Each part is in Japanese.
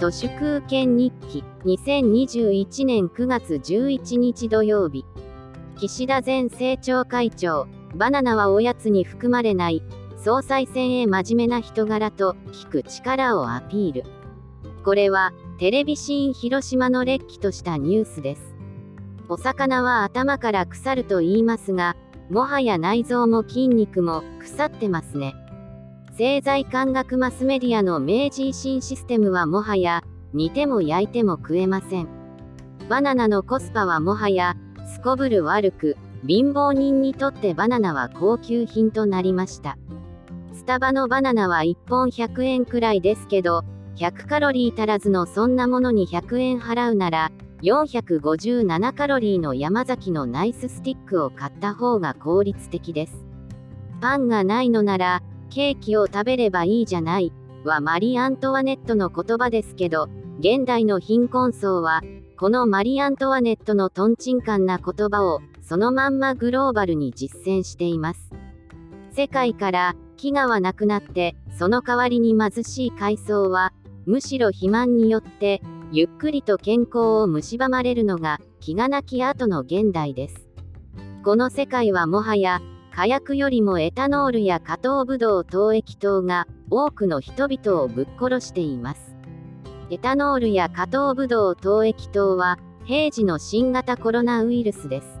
都市空権日記。2021年9月11日土曜日。岸田前政調会長。バナナはおやつに含まれない。総裁選へ真面目な人柄と聞く力をアピール。これはテレビシーン広島のれっきとしたニュースです。お魚は頭から腐ると言いますがもはや内臓も筋肉も腐ってますね。政財官学マスメディアの明治維新システムはもはや煮ても焼いても食えません。バナナのコスパはもはやすこぶる悪く貧乏人にとってバナナは高級品となりました。スタバのバナナは1本100円くらいですけど100カロリー足らずのそんなものに100円払うなら457カロリーの山崎のナイススティックを買った方が効率的です。パンがないのならケーキを食べればいいじゃない。はマリー・アントワネットの言葉ですけど現代の貧困層はこのマリー・アントワネットのトンチンカンな言葉をそのまんまグローバルに実践しています。世界から飢餓はなくなってその代わりに貧しい階層はむしろ肥満によってゆっくりと健康を蝕まれるのが気がなき後の現代です。この世界はもはや火薬よりもエタノールや加糖ブドウ糖液糖が多くの人々をぶっ殺しています。エタノールや加糖ブドウ糖液糖は平時の新型コロナウイルスです。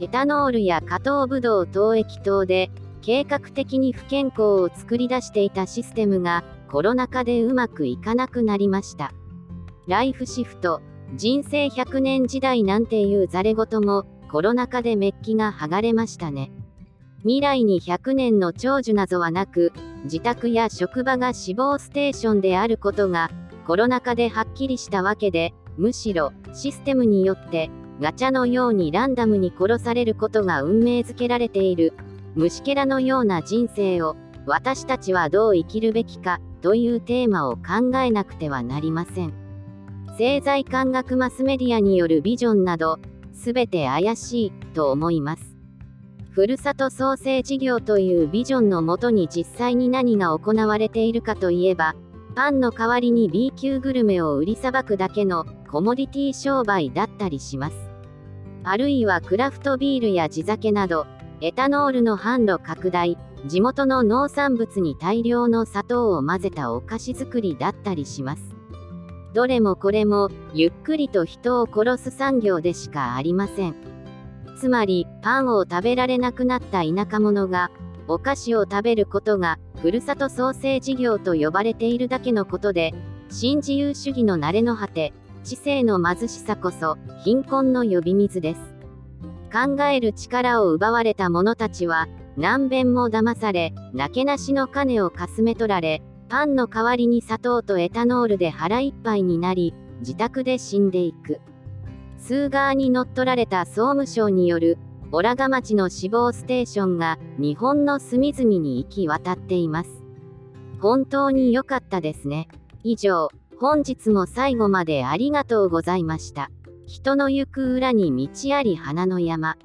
エタノールや加糖ブドウ糖液糖で計画的に不健康を作り出していたシステムがコロナ禍でうまくいかなくなりました。ライフシフト人生100年時代なんていうざれ言もコロナ禍でメッキが剥がれましたね。未来に100年の長寿などはなく、自宅や職場が死亡ステーションであることが、コロナ禍ではっきりしたわけで、むしろ、システムによって、ガチャのようにランダムに殺されることが運命づけられている、虫けらのような人生を、私たちはどう生きるべきか、というテーマを考えなくてはなりません。政財官学マスメディアによるビジョンなど、すべて怪しい、と思います。ふるさと創生事業というビジョンのもとに実際に何が行われているかといえば、パンの代わりに B 級グルメを売りさばくだけのコモディティ商売だったりします。あるいはクラフトビールや地酒など、エタノールの販路拡大、地元の農産物に大量の砂糖を混ぜたお菓子作りだったりします。どれもこれも、ゆっくりと人を殺す産業でしかありません。つまり、パンを食べられなくなった田舎者が、お菓子を食べることが、ふるさと創生事業と呼ばれているだけのことで、新自由主義の慣れの果て、知性の貧しさこそ、貧困の呼び水です。考える力を奪われた者たちは、何遍も騙され、なけなしの金をかすめ取られ、パンの代わりに砂糖とエタノールで腹いっぱいになり、自宅で死んでいく。スーガーに乗っ取られた総務省によるオラガ町の死亡ステーションが日本の隅々に行き渡っています。本当に良かったですね。以上、本日も最後までありがとうございました。人の行く裏に道あり花の山。